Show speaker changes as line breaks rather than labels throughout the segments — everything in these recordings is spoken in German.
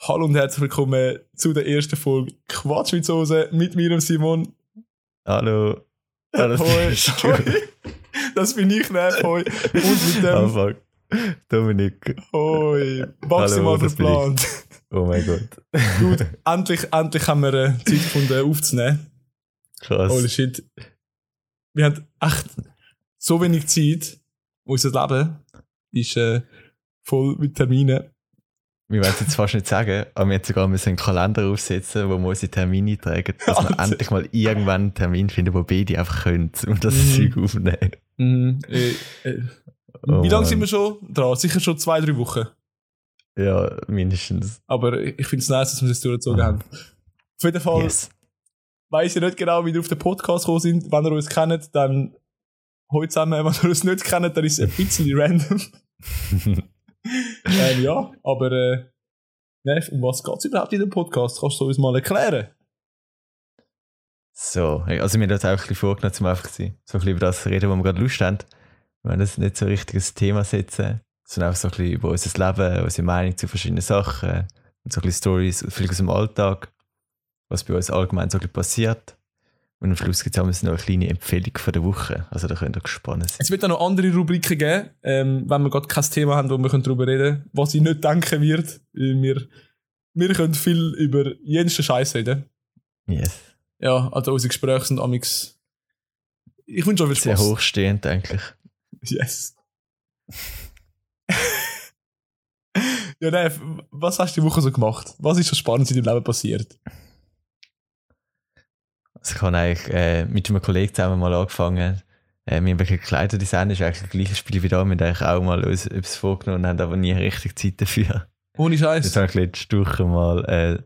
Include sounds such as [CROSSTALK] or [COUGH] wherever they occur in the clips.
Hallo und herzlich willkommen zu der ersten Folge Quatsch mit Soße mit mir und Simon.
Hallo. Hallo.
Hoi. [LAUGHS] Hoi. Das bin ich, ne? Hoi. Und mit dem
Anfang. Dominik.
Hoi. Maximal
Hallo,
verplant.
Oh mein Gott.
Gut, endlich, endlich haben wir äh, Zeit gefunden aufzunehmen.
Krass.
Holy shit. Wir haben echt so wenig Zeit. Unser Leben ist äh, voll mit Terminen.
Wir wollen es jetzt fast nicht sagen, aber wir haben sogar müssen einen Kalender aufsetzen, wo wir unsere Termine tragen, dass wir [LAUGHS] endlich mal irgendwann einen Termin finden, wo beide einfach können und das
Mhm.
Zeug aufnehmen.
Mhm. Äh, äh,
Oh
wie lange sind wir schon dran? Sicher schon zwei, drei Wochen.
Ja, mindestens.
Aber ich finde es nice, dass wir das durchgezogen
Mhm.
haben. Auf jeden Fall
Yes.
weiss ich nicht genau, wie ihr auf den Podcast gekommen sind. Wenn ihr uns kennt, dann heute zusammen. Wenn ihr uns nicht kennt, dann ist es ein bisschen random. [LAUGHS] [LAUGHS] ähm, ja, aber äh, ne, um was geht es überhaupt in dem Podcast? Kannst du uns mal erklären?
So, also mir hat auch ein bisschen vorgenommen, zum einfach so ein bisschen über das zu reden, wo wir gerade Lust haben. Wir wollen das nicht so ein Thema setzen, sondern einfach so ein bisschen über unser Leben, unsere Meinung zu verschiedenen Sachen und so ein bisschen Stories, vielleicht aus dem Alltag, was bei uns allgemein so ein bisschen passiert. Und am Schluss gibt es auch noch eine kleine Empfehlung von der Woche. Also da könnt ihr gespannt sein.
Es wird auch noch andere Rubriken geben, ähm, wenn wir gerade kein Thema haben, wo wir darüber reden können, was ich nicht denken wird. Wir, wir können viel über jensten Scheiß reden.
Yes.
Ja, also unsere Gespräche sind amix. Ich wünsche euch viel
Sehr
Spaß.
hochstehend eigentlich. [LAUGHS]
Yes. [LAUGHS] ja, nein, was hast du die Woche so gemacht? Was ist so spannend in deinem Leben passiert?
Also ich habe eigentlich äh, mit einem Kollegen zusammen mal angefangen. Äh, wir haben wirklich Kleiderdesign, ist eigentlich das gleiche Spiel wie da. Wir haben eigentlich auch mal uns etwas vorgenommen, haben aber nie richtig Zeit dafür.
Ohne
Jetzt [LAUGHS]
Scheiß.
habe ich letzte Woche mal äh,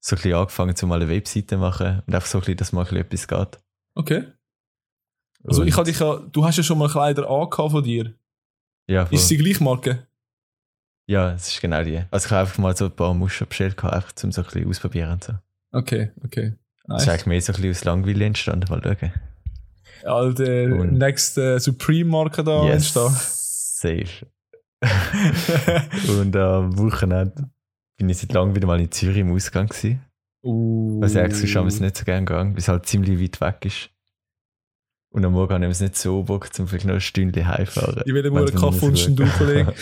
so ein bisschen angefangen, zu mal eine Webseite zu machen und einfach so ein bisschen, dass mal ein bisschen etwas geht.
Okay. Also
Und-
ich habe dich ja, du hast ja schon mal Kleider angehabt von dir.
ja, voll.
Ist sie gleich Marke?
ja, es ist genau die. Also ich habe einfach mal so ein paar Muster bestellt, einfach zum so ein bisschen ausprobieren und so.
Okay, okay.
Das ist eigentlich mehr so ein bisschen aus Langweile entstanden, mal schauen.
Alte
Und-
next äh, Supreme Marke da
yes,
entstehen.
safe. und am Wochenende bin ich seit langem wieder mal in Zürich im Ausgang gewesen.
uh.
Also eigentlich sonst haben wir es nicht so gerne gegangen, weil es halt ziemlich weit weg ist. Und am Morgen haben wir es nicht so Bock, zum vielleicht noch ein Stündchen heimfahren.
Ich will einen
Wenn's mir
Kaffee und
gut-
Kollege.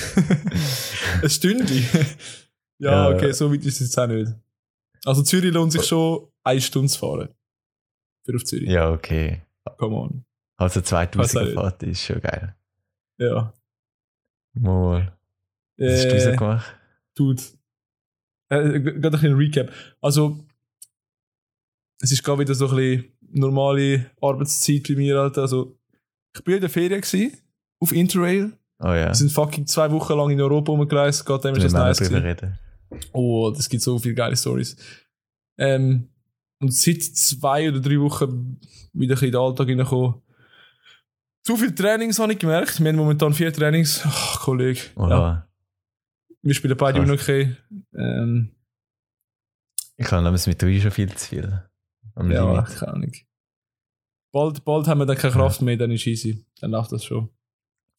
[LAUGHS] Ein Stündchen? [LAUGHS] ja,
Ja.
okay, so weit ist es jetzt auch nicht. Also Zürich lohnt sich schon, eine Stunde fahren. Für auf Zürich.
Ja, okay.
Come on.
Also
Weiß auch
2000
nicht.
Fahrt ist schon geil.
Ja.
Mal. Was hast du so
Äh,
gemacht?
Dude. Äh, g- gerade ein bisschen Recap. Also, es ist gerade wieder so ein bisschen normale Arbeitszeit bei mir. Alter. Also, ich bin in der Ferien gewesen, auf Interrail.
Oh ja.
Wir sind fucking zwei Wochen lang in Europa rumgereist. Gerade dem ist das nice.
reden.
Oh, das gibt so viele geile Stories. Ähm, und seit zwei oder drei Wochen wieder ein in den Alltag hineingekommen. Zu viele Trainings habe ich gemerkt. Wir haben momentan vier Trainings. Ach, Kollege.
Oh,
Ja, wir spielen beide immer okay. Ähm,
Ich habe damals mit drei schon viel zu viel. Am
ja,
Limit.
keine Ahnung. Bald, bald haben wir dann keine Kraft mehr, dann ist easy. Dann läuft das schon.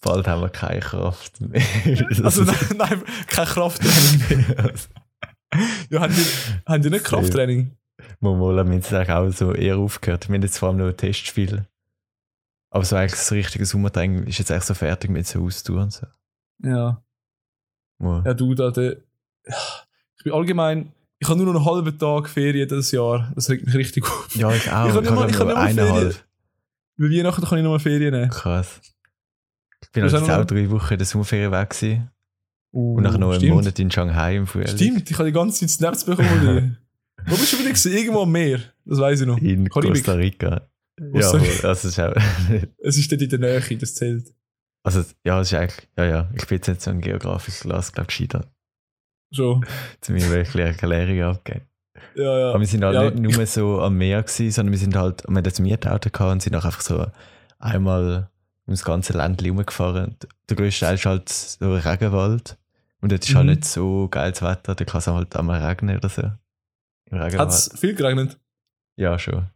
Bald haben wir keine Kraft mehr. [LAUGHS]
Also nein, nein kein Krafttraining mehr. [LAUGHS] Ja, haben die, haben die nicht. Krafttraining?
Wir jetzt eigentlich auch so eher aufgehört. Wir haben jetzt vor allem noch ein Testspiel. Aber so eigentlich das richtige Sommertraining ist jetzt echt so fertig mit so Ausdauer und so.
Ja.
Mal.
Ja, du, da, der, ich bin allgemein, ich habe nur noch einen halben Tag Ferien dieses Jahr. Das regt mich richtig auf.
Ja, ich auch.
Ich nicht mal- ich kann
nur eineinhalb.
Bei Weihnachten kann ich noch mal Ferien nehmen.
Krass. Ich bin halt jetzt
noch-
auch drei Wochen in der Sommerferien weg gewesen.
Uh,
Und nachher noch einen. Monat in Shanghai im Frühling.
Stimmt, ich habe die ganze Zeit Snaps bekommen. [LAUGHS] Wo bist du wieder gewesen? Irgendwo am Meer. Das weiß ich noch.
In
Karibik.
Costa Rica. Ja, es ist auch, [LAUGHS]
Es ist dort in der Nähe, das zählt.
also ja, es ist eigentlich, ja, ja, ich bin jetzt nicht so ein geografisches Glas, glaube ich, gescheitert.
Schon.
Zu mir wirklich eine Erklärung abgeben.
Ja, ja.
Aber wir sind halt
Ja,
nicht nur so am Meer gewesen, sondern wir sind halt, wir hatten das Mietauto gehabt und sind auch einfach so einmal ums ganze Land rumgefahren. Der grösste Teil ist halt so Regenwald. Und dort ist halt
Mhm.
nicht so geiles Wetter, da kann es halt einmal regnen oder so. Im
Hat es viel geregnet?
Ja, schon.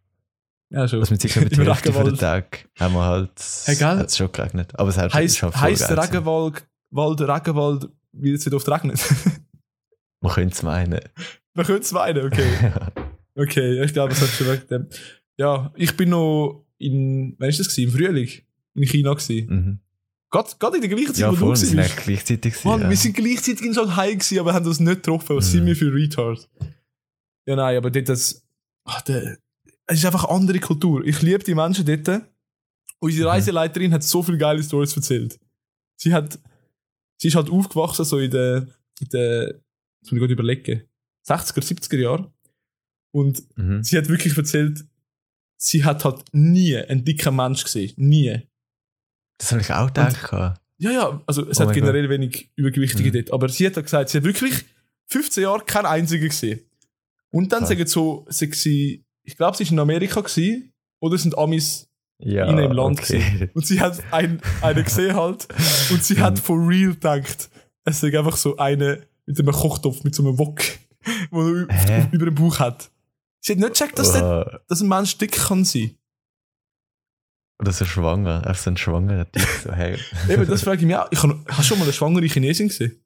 Ja, schon.
Also mit sicher [LAUGHS] mit der Hälfte von den. Tag haben wir halt,
Hey,
hat es schon geregnet. Aber es hat
Heißt, der
gewesen.
Regenwald, Wald, Regenwald, weil es nicht oft regnet? [LAUGHS]
Man könnte es meinen.
Man könnte es meinen, okay. [LAUGHS] Okay, ich glaube, das hat schon wegen. Ja, ich bin noch in, wann ist das gewesen? Im Frühling in China gewesen.
Mhm.
Gerade in der gleichen Zeit,
Ja,
wo
voll,
du
wir sind
warst.
eigentlich gleichzeitig.
Mann,
ja.
wir sind gleichzeitig in Shanghai gewesen, aber haben uns nicht getroffen. Was
Mhm.
sind wir für Retards? Ja, nein, aber dort das, ach, der, es ist einfach eine andere Kultur. Ich liebe die Menschen dort. Unsere
Mhm.
Reiseleiterin hat so viele geile Stories erzählt. Sie hat, sie ist halt aufgewachsen so in der, in der, jetzt muss ich gerade überlegen, 60er, 70er Jahren. Und
Mhm.
sie hat wirklich erzählt, sie hat halt nie einen dicken Mensch gesehen. Nie.
Das habe ich auch gedacht. gehabt.
Ja, ja, also es
Oh
hat generell wenig Übergewichtige
Mhm.
dort. Aber sie hat halt gesagt, sie hat wirklich 15 Jahre keinen einzigen gesehen. Und dann
Krass.
sagen so, sagt sie, ich glaube, sie ist in Amerika gewesen, oder sind Amis
Ja,
in einem Land
okay.
gewesen. Und sie hat ein, einen gesehen halt. Und sie hat
Mhm.
for real gedacht, es sei einfach so eine mit einem Kochtopf, mit so einem Wok, [LAUGHS] wo er
Hä?
über den Bauch hat. Sie hat nicht gecheckt, dass, der,
Oh,
dass ein Mensch dick kann sein.
Oder so schwanger. Einfach so ein schwangerer Typ. So, hey. [LAUGHS]
Eben, das frage ich mich auch. Ich habe hast du schon mal eine schwangere Chinesin gesehen?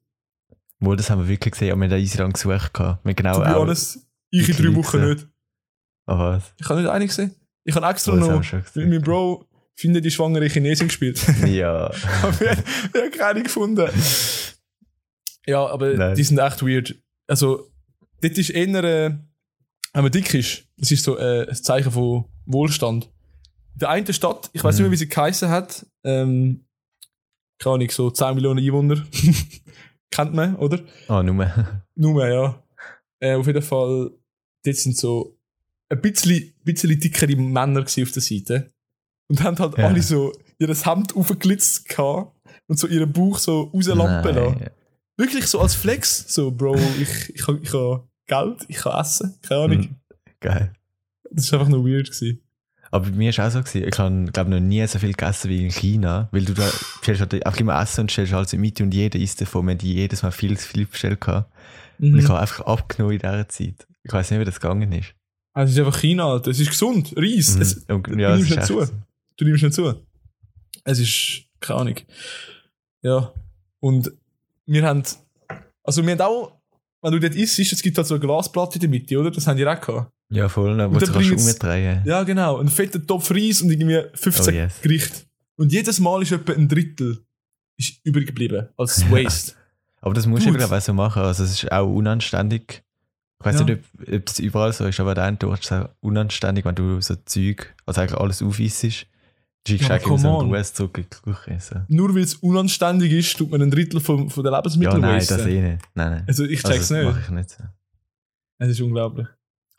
Wohl, das haben wir wirklich gesehen. Aber wir haben da easy lang gesucht. Wir genau auch.
honest, ich in drei Wochen
gesehen.
nicht.
Ah, was?
Ich habe nicht eine gesehen. Ich habe extra
Oh,
noch mit meinem Bro finde die schwangere Chinesin gespielt. [LAUGHS]
Ja. [LAUGHS]
aber wir, wir haben keine gefunden. Ja, aber
Nein.
die sind echt weird. Also, das ist eher, äh, wenn man dick ist, das ist so äh, ein Zeichen von Wohlstand. In der einen Stadt, ich weiß nicht
Mhm.
mehr, wie sie geheißen hat, ähm, keine Ahnung, so 10 Millionen Einwohner. [LAUGHS] Kennt man, oder?
Ah, nur.
Nur, ja. Äh, auf jeden Fall, dort sind so ein bisschen, bisschen dickere Männer auf der Seite. Und haben halt
Ja.
alle so ihr Hemd aufgeglitzt und so ihren Bauch so rauslampen lassen. Wirklich so als Flex. So, Bro, ich, ich, habe ich habe Geld, ich kann essen. Keine Ahnung.
Mhm. Geil.
Das war einfach nur weird. Gewesen.
Aber bei mir ist auch so gewesen. Ich habe, glaube noch nie so viel gegessen wie in China. Weil du da bestellst halt einfach immer Essen und stellst halt so mit und jeder isst davon. Wir haben die jedes Mal viel zu viel bestellt gehabt. Und
Mhm.
ich habe einfach abgenommen in dieser Zeit. Ich weiß nicht, wie das gegangen ist.
Also, es ist einfach China, Alter. Es ist gesund. Reis.
Mhm.
Es,
Und,
du
ja, es
nimmst nicht zu.
so.
Du nimmst nicht zu. Es ist, keine Ahnung. Ja. Und wir haben, also wir haben auch, wenn du dort isst, es gibt halt so eine Glasplatte in der Mitte, oder? Das haben die auch gehabt.
Ja, voll.
Und
musst
dann
du kannst
bringen's-
umdrehen.
Ja, genau. Ein fetter Topf Reis und irgendwie 15
Oh, yes.
Gerichte. Und jedes Mal ist etwa ein Drittel ist übrig geblieben als [LAUGHS] Waste.
Aber das musst
Gut.
du eben so machen. Also, es ist auch unanständig. Ich weiß
Ja.
nicht, ob, ob das überall so ist, aber Ort ist es auch unanständig, wenn du so Zeug, also eigentlich alles aufisst. Du schickst
Ja,
eigentlich so einen. US zurück in die Küche. So.
Nur weil es unanständig ist, tut man ein Drittel von, von der
Ja,
Lebensmittel
nein,
wasten.
das eh nicht. Nein, nein.
Also ich check's
also, das mache
nicht.
ich nicht so.
Es ist unglaublich.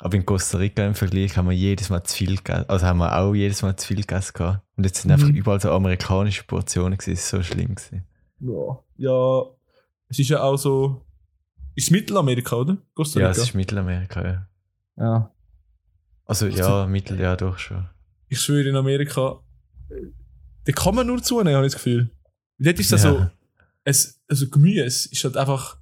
Aber in Costa Rica im Vergleich haben wir jedes Mal zu viel gegessen. Also haben wir auch jedes Mal zu viel gegessen. gehabt. Und jetzt sind
Mhm.
einfach überall so amerikanische Portionen gewesen. So schlimm. Gewesen.
Ja. Ja, es ist ja auch so. Ist Mittelamerika, oder? Costa
Ja,
Rica.
es ist Mittelamerika, ja.
ja.
Also ja, Mittel, ja, doch schon.
Ich schwöre, in Amerika, da kann man nur zunehmen, habe ich das Gefühl. Dort ist das
Ja.
so, es, also Gemüse ist halt einfach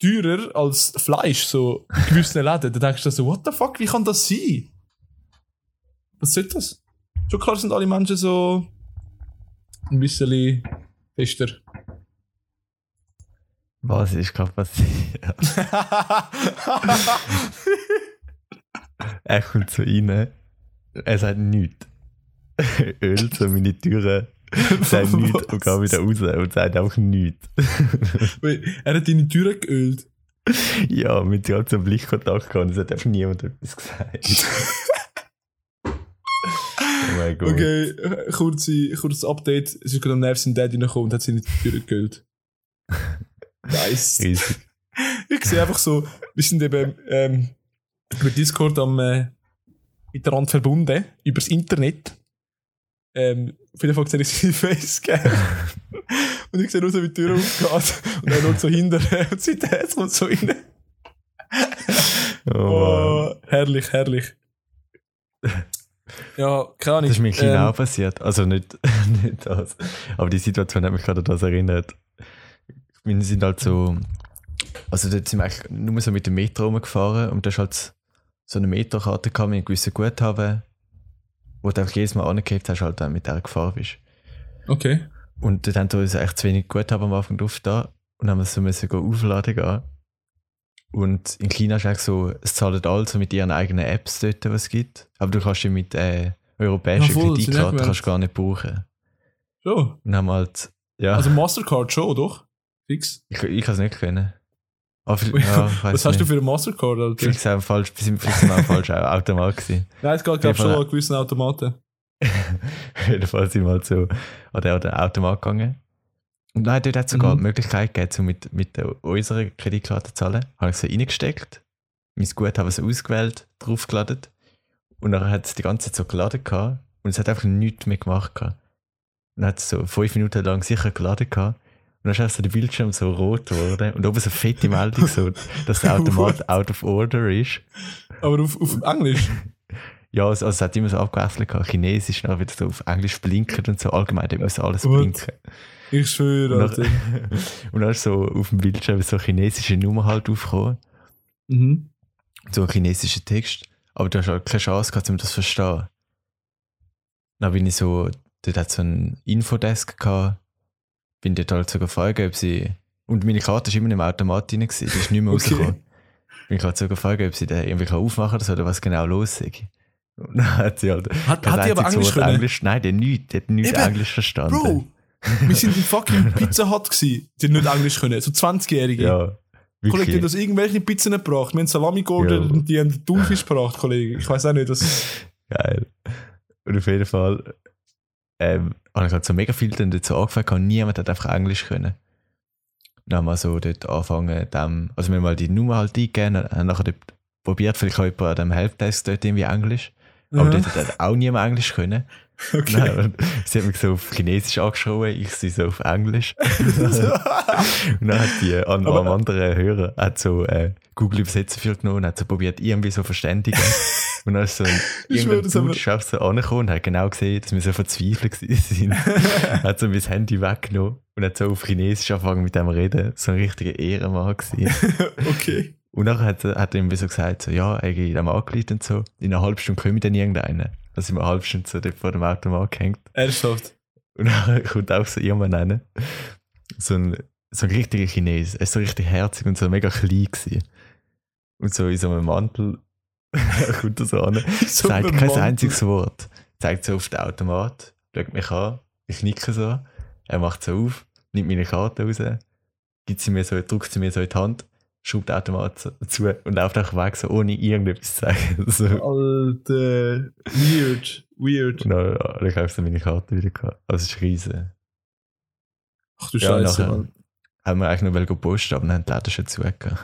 teurer als Fleisch, so in gewissen Läden. Da denkst du so, what the fuck, wie kann das sein? Was soll das? Schon klar sind alle Menschen so ein bisschen fester.
Was ist gerade passiert? er kommt so rein. Er sagt nichts. Öl so meine Türen. Sagt nichts und geht wieder raus und sagt auch nichts.
Wait, er hat deine Türe geölt.
ja, mit ganzem Blickkontakt gehabt und es hat einfach niemand etwas gesagt. oh mein Gott.
Okay, kurze, kurzes Update. Es ist gerade am Nerv sein Dad reingekommen und hat seine Türe geölt. Nice. [LAUGHS]
Riesig.
Ich sehe einfach so, wir sind eben ähm, über Discord am äh, miteinander verbunden, übers Internet. Ähm, auf jeden Fall sehe ich seine [LAUGHS] Facecam. [LAUGHS] und ich sehe nur so, wie die Tür aufgeht. Und er schaut so hinter und sein Herz kommt so rein.
Oh.
Oh, herrlich, herrlich. Ja, keine Ahnung.
Das ist mir China
ähm,
auch passiert. Also nicht, nicht das. Aber die Situation hat mich gerade an das erinnert. Wir sind halt so. Also dort sind wir eigentlich nur so mit dem Metro rumgefahren und da ist halt so eine Metrokarte gehabt mit einem gewissen Guthaben, wo du einfach jedes Mal angehabt hast, halt, wenn du mit der gefahren bist.
Okay.
Und dort haben wir uns echt zu wenig Guthaben am Anfang drauf da und haben wir so müssen gehen aufladen gehen. Und in China ist eigentlich so, es zahlen alle so mit ihren eigenen Apps dort, was es gibt. Aber du kannst die mit äh, europäischen
Ja,
kannst du gar nicht brauchen.
Schon.
Und haben halt, ja,
Also Mastercard schon, doch? Fix.
ich, ich kann es nicht können. Aber ja, ich
Was hast
nicht.
du für eine Mastercard, Alter?
Vielleicht sind wir falsch, vielleicht sind wir auch falsch Automat gewesen. [LAUGHS]
Nein, es geht, glaube ich,
Fall-
schon an gewissen Automaten. [LAUGHS]
Jedenfalls sind wir halt so an den, Automat gegangen. Und nein, dort hat es sogar
Mhm.
die Möglichkeit gegeben, so mit, mit unserer Kreditkarte zu zahlen. Habe ich so reingesteckt, mein Guthaben so ausgewählt, draufgeladen. Und dann hat es die ganze Zeit so geladen gehabt. Und es hat einfach nichts mehr gemacht gehabt. Und dann hat es so fünf Minuten lang sicher geladen gehabt. Und dann ist so der Bildschirm so rot geworden. Und oben so eine fette Meldung, so, dass der [LAUGHS] Automat out of order ist.
Aber auf, auf Englisch. [LAUGHS]
Ja, also, also es hat immer so abgewechselt gehabt. Chinesisch, dann wieder so auf Englisch blinken und so. Allgemein, da muss alles
What?
blinken.
Ich schwöre,
Und
Alter. [LAUGHS]
und dann ist so auf dem Bildschirm so eine chinesische Nummer halt aufgekommen.
Mhm.
So ein chinesischer Text. Aber du hast halt keine Chance gehabt, um das zu verstehen. Dann bin ich so, dort hat so einen Infodesk gehabt. Bin dort halt so gefragt, ob sie. Und meine Karte war immer im Automat drin, gewesen, die ist nicht mehr
Okay.
rausgekommen. Bin ich halt so gefragt, ob sie den irgendwie aufmachen kann oder was genau los ist. Und dann hat sie halt.
Hat, hat die aber Englisch können?
Englisch Nein, der nicht, der hat nicht
Eben.
Englisch verstanden.
Bro, wir sind im fucking [LAUGHS] Pizza Hut gsi. Die nicht Englisch können. So 20-Jährige.
Ja,
Kollege, die haben uns irgendwelche Pizzen gebracht. Wir haben Salami geordert
Ja.
und die haben Thunfisch gebracht, Kollege. Ich weiß auch nicht, was. [LAUGHS]
Geil. Und auf jeden Fall ähm, habe ich halt so mega viel dann so angefangen und niemand hat einfach Englisch können. Dann haben wir so dort angefangen, dem, also wir haben mal die Nummer halt eingegeben, haben nachher dort probiert, vielleicht auch jemand an dem Helpdesk dort irgendwie Englisch. Aber
Aha.
dort hat auch niemand Englisch können. [LAUGHS]
Okay.
Nein, und sie hat mich so auf Chinesisch angeschrieben, ich sie so auf Englisch. [LAUGHS] [LAUGHS] und dann hat die an, am anderen Hörer hat so äh, Google Übersetzer für genommen und hat so probiert, irgendwie so verständigen. Und dann ist so ein, [LAUGHS]
haben
Dude so angekommen und hat genau gesehen, dass wir so verzweifelt sind. [LAUGHS] hat so mein Handy weggenommen und hat so auf Chinesisch angefangen mit dem reden. So ein richtiger Ehrenmann gewesen. [LAUGHS]
okay.
Und dann hat, er- hat er ihm so gesagt, so, ja, er geht am angeleitet und so. In einer halben Stunde komme ich dann irgendeinen. Dann sind wir eine halbe Stunde so dort vor dem Automat gehängt.
Ernsthaft.
Und dann kommt auch so jemand rein. So ein, so ein richtiger Chines. Er ist so richtig herzig und so mega klein gewesen. Und so in so einem Mantel [LAUGHS] kommt [LAUGHS] so an.
So
sagt
ein
kein
Mantel.
einziges Wort. Zeigt so auf den Automat, schaut mich an, ich nicke so. Er macht so auf, nimmt meine Karte raus, gibt sie mir so, drückt sie mir so in die Hand, schraubt den Automat so zu und läuft einfach weg, so ohne irgendetwas zu sagen. [LAUGHS] So.
Alter. Weird. Weird.
Und dann habe ich einfach so meine Karte wieder. Also es ist riesen.
Ach du
Ja,
Scheiße, Mann.
Haben wir eigentlich noch welche posten, aber dann haben die Läden schon zugegeben.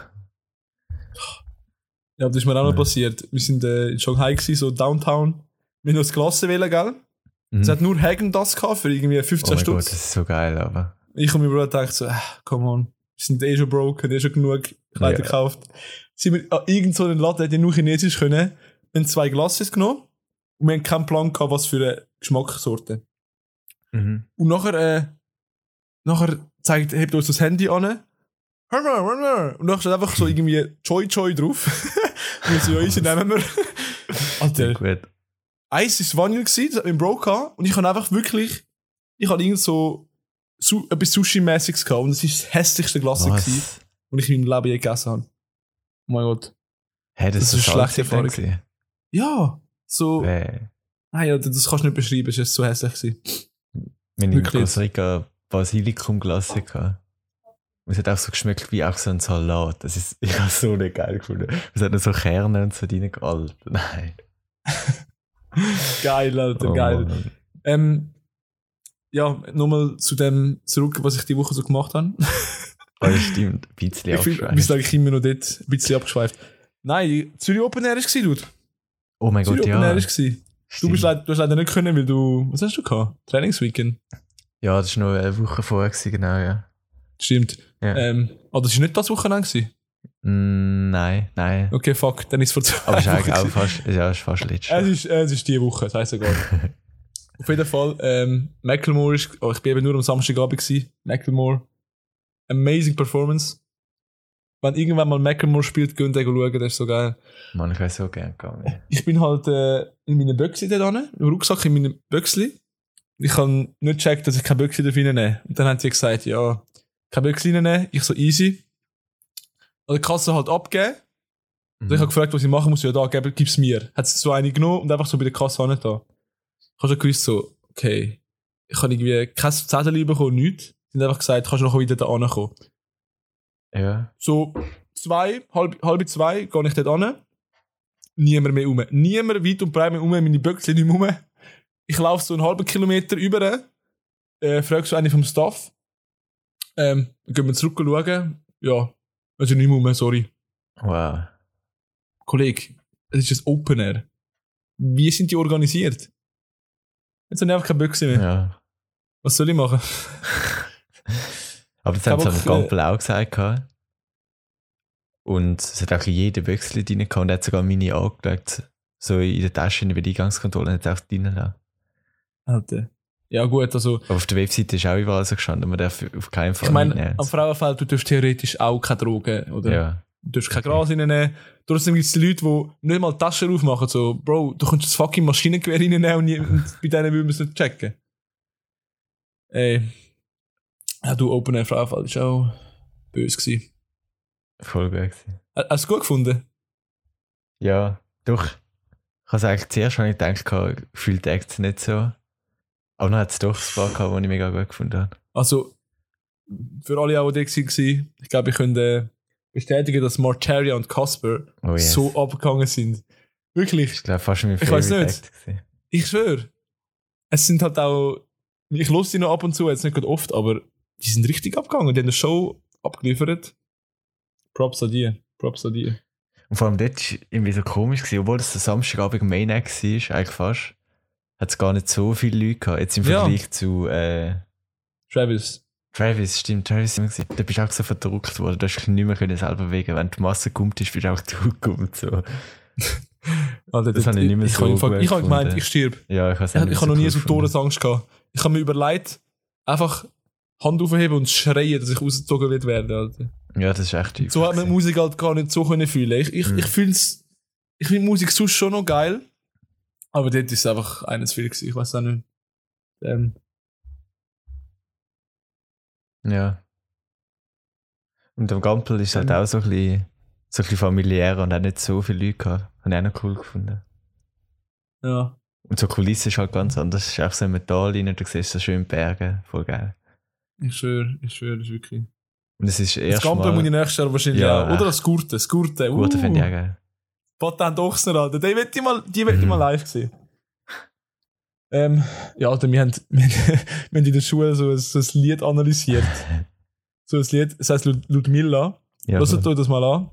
Ja, das ist mir auch noch passiert. Wir sind äh, in Shanghai gewesen, so Downtown. Wir haben das Klasse wählen, gell? Es hat nur Hagen das gehabt für irgendwie
oh
15
mein Gott,
Stutz.
das ist so geil, aber.
Ich und mein Bruder dachten so, ah, come on, wir sind eh schon broke, haben eh schon genug Kleider
Ja.
gekauft. Sind wir an irgendeinen so Laden, der nur Chinesisch können, haben zwei Glasses genommen und wir haben keinen Plan gehabt, was für eine Geschmackssorte.
Mhm.
Und nachher, äh, nachher zeigt, hebt uns das Handy an. Und nachher steht einfach so irgendwie Choi Choi drauf. [LAUGHS] so, ja, easy, nehmen wir. Alter,
Gut.
eins ist Vanille gewesen, das hat mein Bro gehabt. Und ich habe einfach wirklich, ich habe irgend so, su etwas Sushi-mäßiges gehabt. Und das ist das hässlichste Glas gewesen, und ich in meinem Leben je gegessen habe. Oh mein Gott.
Hä, das,
Das
ist so
eine schlechte Erfahrung.
gewesen?
Ja, so, nein, Alter, das kannst du nicht beschreiben, es ist so hässlich gewesen.
wir haben in
Wirklich?
Costa Rica Basilikum-Glasse gehabt. Es hat auch so geschmeckt wie auch so ein Salat. Das ist, [LAUGHS] ich habe es so nicht geil gefunden. Es hat so Kerne und so drin gealtet. [LAUGHS] Nein.
Geil, Alter,
Oh
geil.
Mann.
Ähm, ja, nochmal zu dem zurück, was ich die Woche so gemacht habe.
Oh, das stimmt. Ein bisschen
ich
abgeschweift.
bist eigentlich immer noch dort, ein bisschen abgeschweift. Nein, Zürich Open Air war, dude.
Oh mein
Zürich
Gott,
Open Air
ja.
war. Du, bist
Stimmt.
du hast leider nicht können, weil du, was hast du gehabt? Trainingsweekend.
Ja, das war noch eine Woche vorher, genau, ja.
Stimmt.
ja.
Ähm, ah, das war nicht das Wochenende. Gewesen.
Mm, nein, nein.
Okay, fuck, dann ist es vor zwei
Aber es ist eigentlich auch fast, ja, es ist fast letztes
Es ist, äh, es ist die Woche, das heisst egal. [LAUGHS] Auf jeden Fall, ähm, Macklemore ist, oh, ich bin eben nur am Samstagabend gewesen. Macklemore. Amazing Performance. Wenn irgendwann mal Macklemore spielt, könnt ihr schauen, das ist so geil.
Mann, ich wäre so gerne gegangen.
Ich bin halt äh, in meinem Böckli da dran, im Rucksack in meinem Böckli. Ich habe nicht gecheckt, dass ich kein Böckli darf reinnehmen. Und dann haben sie gesagt, ja, kein Böckli reinnehmen. Ich so easy. an der Kasse halt abgeben.
Mhm.
Also ich habe gefragt, was ich machen muss, ja da, gib, gib's mir. Hat sie so eine genommen und einfach so bei der Kasse nicht da. Ich habe schon gewusst, so, okay, ich habe irgendwie kein Zettel bekommen, nichts. Sie haben einfach gesagt, kannst du noch wieder da ankommen.
Ja.
So, zwei, halb, halb zwei, gehe ich dort an. Niemand mehr um. Niemand weit und breit mehr um, meine Böckchen nicht mehr um. Ich laufe so einen halben Kilometer über, äh, frage so eine vom Staff. Ähm, gehen wir zurück schauen. Ja, also nicht mehr sorry.
Wow.
Kollege, es ist ein Open Air. Wie sind die organisiert? Jetzt habe ich einfach keine Büchse mehr.
Ja.
Was soll ich machen? [LAUGHS]
Aber das haben sie am Gampel auch gesagt. gehabt. Und es hat auch jeder Büchsel drin gehabt und hat sogar meine angeschaut. So in der Tasche bei der Eingangskontrolle hat er auch drin lassen.
Alter. Ja gut, also
Aber auf der Webseite ist auch überall so gestanden, man darf auf keinen Fall
ich meine, am Frauenfeld, du darfst theoretisch auch keine Drogen, oder?
Ja.
Du darfst kein Gras reinnehmen. Trotzdem gibt es Leute, die nicht mal die Taschen aufmachen. So, Bro, du kannst das fucking Maschinengewehr reinnehmen und, nie- und bei denen würden wir es nicht checken. Ey. Ja, du, Open Air Frauenfeld ist auch böse gewesen.
Voll gut gewesen.
Hast du es gut gefunden?
Ja, doch. Ich habe es eigentlich zuerst habe ich gedacht, gehabt, fühlt Act nicht so. Aber dann hat es doch ein paar gehabt, die ich mega gut gefunden habe.
Also, für alle, auch, die da waren, ich glaube, ich könnte bestätigen, dass Martaria und Casper
Oh yes.
so abgegangen sind. Wirklich.
Ich glaube, fast mein
Ich
Favorite
nicht.
Act.
Ich schwöre. Es sind halt auch. Ich los die noch ab und zu, jetzt nicht gerade oft, aber die sind richtig abgegangen. Die haben eine Show abgeliefert. Props an die. Props an die.
Und vor allem dort war irgendwie so komisch, gewesen, obwohl es der Samstagabend Main Act war, eigentlich fast, hat es gar nicht so viele Leute gehabt. Jetzt im
Ja.
Vergleich zu äh,
Travis. Travis,
stimmt, Travis immer. Da bist du auch so verdruckt worden, du hast nicht mehr können selber bewegen Wenn die Masse kommt, ist, bist du auch [LAUGHS] durchgekommen. So.
Alter,
Das habe ich nicht mehr
ich,
so gut
ich, ich habe gemeint, ich stirb.
Ja, ich habe
Ich, ich habe noch nie so Todesangst gehabt. Ich habe mir überlegt, einfach Hand aufheben und schreien, dass ich rausgezogen wird werden. Alter.
Ja, das ist echt übel
So hat man. Musik halt gar nicht so können fühlen. Ich, ich,
Mhm.
ich fühle. Ich finde Musik sonst schon noch geil. Aber dort ist es einfach eines viel gewesen. Ich weiß auch nicht. Ähm,
Ja. Und am Gampel ist halt
Mhm.
auch so ein bisschen, so ein bisschen familiär und auch nicht so viele Leute gehabt. Habe ich auch noch cool gefunden.
ja.
Und so Kulisse ist halt ganz anders. Es ist auch so ein Metall rein, du siehst so schön Berge, voll geil.
Ich schwöre, ich schwöre, das ist wirklich.
Und es ist
Das
erst
Gampel muss ich nächstes Jahr wahrscheinlich
Ja,
auch. Oder
echt.
das Gurte. Das Gurte. Uh,
Gute finde ich auch geil.
Patent Ochsner, Alter. Die wird ich mal, die wird
Mhm.
mal live sehen. Ähm, ja, Alter, wir haben, [LAUGHS] wir, wir haben in der Schule so ein, so ein Lied analysiert. [LAUGHS] So ein Lied, das heißt Lud Ludmilla.
Ja,
Hört euch das mal an.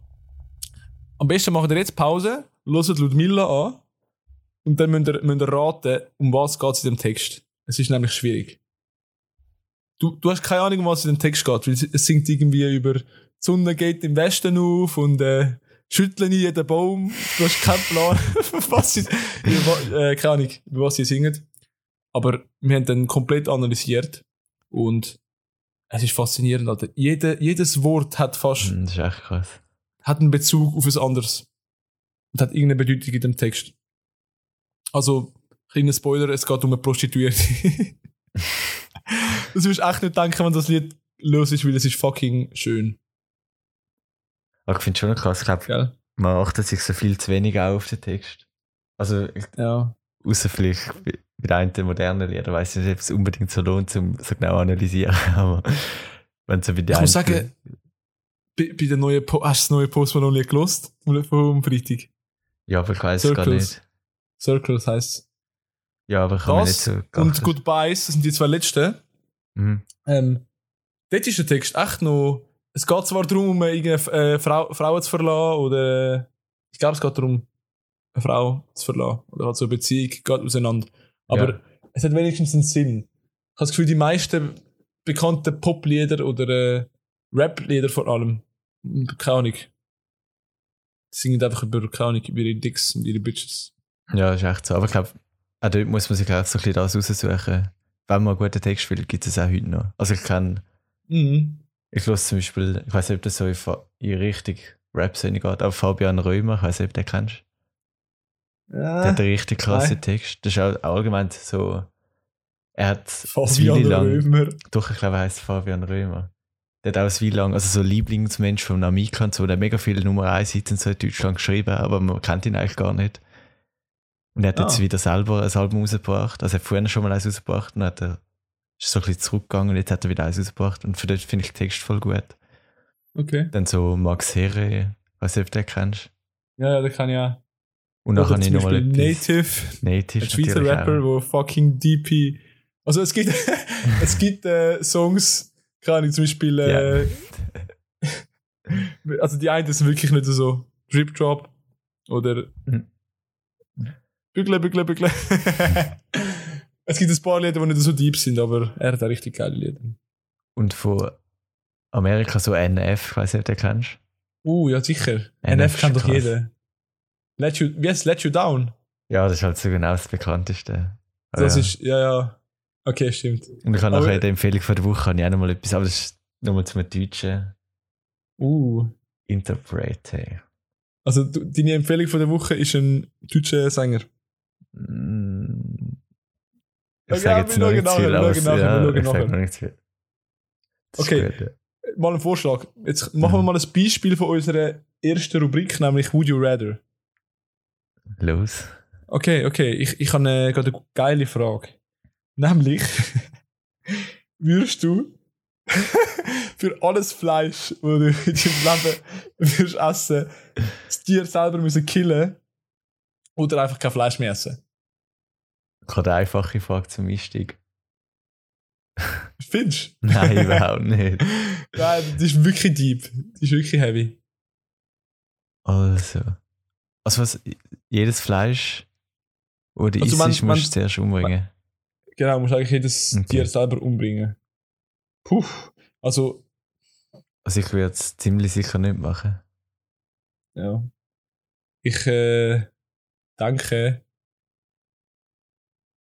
Am besten macht ihr jetzt Pause, hört Ludmilla an und dann müsst ihr, müsst ihr raten, um was geht es in dem Text. Es ist nämlich schwierig. Du, du hast keine Ahnung, um was in dem Text geht, weil es- es singt irgendwie über die Sonne geht im Westen auf und äh, schütteln in jeden Baum. Du hast keinen Plan, [LAUGHS] was sie, äh, keine Ahnung, über was sie singen. Aber wir haben dann komplett analysiert und es ist faszinierend, Alter. Jede, jedes Wort hat fast
Mhm, Das ist echt krass.
hat einen Bezug auf ein anderes. Und hat irgendeine Bedeutung in dem Text. Also, kleiner Spoiler, es geht um eine Prostituierte. [LAUGHS] das wirst echt nicht denken, wenn das Lied los ist, weil es ist fucking schön.
Aber ich finde es schon krass. Ich glaube, man achtet sich so viel zu wenig auch auf den Text. Also, ich-
Ja.
außer vielleicht bei bei der modernen Lieder, weiß ich nicht, ob es unbedingt so lohnt, um so genau zu analysieren. [LAUGHS] Aber wenn so bei
Ich muss sagen, bei, bei der neuen po hast du das neue Post noch nicht gelost? Vom Freitag.
Ja, aber ich weiß es gar nicht.
Circles heisst
Ja, aber ich habe nicht so
Und
geachtet.
Goodbyes, das sind die zwei letzten.
Mhm.
Ähm, dort ist der Text echt noch. Es geht zwar darum, um irgendeine äh, Frau, Frauen zu verlassen, oder. Ich glaube, es geht darum, eine Frau zu verlassen. Oder halt so eine Beziehung geht auseinander. Aber
Ja.
es hat wenigstens einen Sinn. Ich habe das Gefühl, die meisten bekannten Poplieder oder äh, Rap-Lieder vor allem, keine Ahnung, die singen einfach über, keine Ahnung, über ihre Dicks und ihre Bitches.
Ja, ist echt so. Aber ich glaube, auch dort muss man sich auch so ein bisschen das raussuchen. Wenn man einen guten Text will, gibt es auch heute noch. Also ich kenne,
Mhm.
Ich höre zum Beispiel, ich weiß nicht, ob das so in, in richtig Rap-Szene geht, aber Fabian Römer, ich weiß nicht, ob du den kennst. Der
Ja.
hat einen richtig krassen
nein.
Text. Das ist auch allgemein so, er hat
Fabian
lang,
Römer.
doch, ich glaube, er heißt Fabian Römer. Der hat auch Weile lang, also so Lieblingsmensch von Namika und so, der hat mega viele Nummer 1 Hits so in Deutschland geschrieben, aber man kennt ihn eigentlich gar nicht. Und er hat
Ah.
jetzt wieder selber ein Album rausgebracht. Also er hat vorher schon mal eins rausgebracht und hat er, ist so ein bisschen zurückgegangen und jetzt hat er wieder eins rausgebracht. Und für das finde ich den Text voll gut.
Okay.
Dann so Max Herre, weiß nicht, ob du den kennst.
Ja, ja, da kann ich auch.
Und dann habe ich nochmal.
Native,
Native.
ein Schweizer Rapper,
auch.
wo fucking DP. Also es gibt, [LAUGHS] es gibt äh, Songs, kann ich zum Beispiel, äh, [LAUGHS] also die einen sind wirklich nicht so Drip Drop oder
Mhm.
Bügle, Bügle, Bügle. [LAUGHS] es gibt ein paar Lieder, die nicht so deep sind, aber er hat auch richtig geile Lieder.
Und von Amerika so NF, ich weiß nicht, ob du den kennst.
Uh, ja sicher.
NF
NF kann doch jeder. Let you, wie heißt Let You Down?
Ja, das ist halt so genau das bekannteste. Ah,
Das
ja.
ist, ja, ja. Okay, stimmt.
Und ich habe nachher in der Empfehlung von der Woche habe ich auch nochmal etwas, aber das ist nochmal zum Deutschen
Uh.
Interprete.
Also deine Empfehlung von der Woche ist ein deutscher Sänger.
Mm. Ich sage jetzt noch nicht
schauen
zu viel, aber ich sage noch nicht zu viel.
Okay. Mal ein Vorschlag. Jetzt machen wir
Mhm.
mal ein Beispiel von unserer ersten Rubrik, nämlich Would You Rather.
Los.
Okay, okay. Ich, ich habe eine, gerade eine geile Frage. Nämlich, [LAUGHS] würdest du [LAUGHS] für alles Fleisch, das du in deinem Leben würdest essen, das Tier selber müssen killen oder einfach kein Fleisch mehr essen?
Habe eine einfache Frage zum Einstieg.
Findest du? [LAUGHS]
Nein, überhaupt nicht.
Nein, das ist wirklich deep. Das ist wirklich heavy.
Also. Also was, jedes Fleisch, oder
Also
isst,
man-
musst
man-
du zuerst umbringen.
Genau, du musst eigentlich jedes
Okay.
Tier selber umbringen. Puh. Also,
Also ich würde es ziemlich sicher nicht machen.
ja. Ich äh, denke.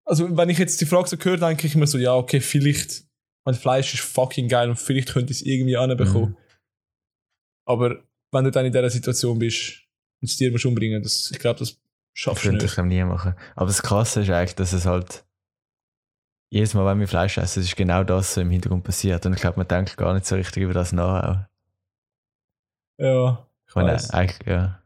Also, wenn ich jetzt die Frage so höre, denke ich mir so, ja, okay, vielleicht, mein Fleisch ist fucking geil und vielleicht könnte ich es irgendwie anbekommen.
Mhm.
Aber wenn du dann in dieser Situation bist und das Tier musst umbringen, das, ich glaube, das
Das
schaffst du
könnte ich
nicht.
noch nie machen. Aber das Krasse ist eigentlich, dass es halt jedes Mal, wenn wir Fleisch essen, ist genau das so im Hintergrund passiert. Und ich glaube, man denkt gar nicht so richtig über das nach.
Ja, ich
Ich meine, eigentlich, ja.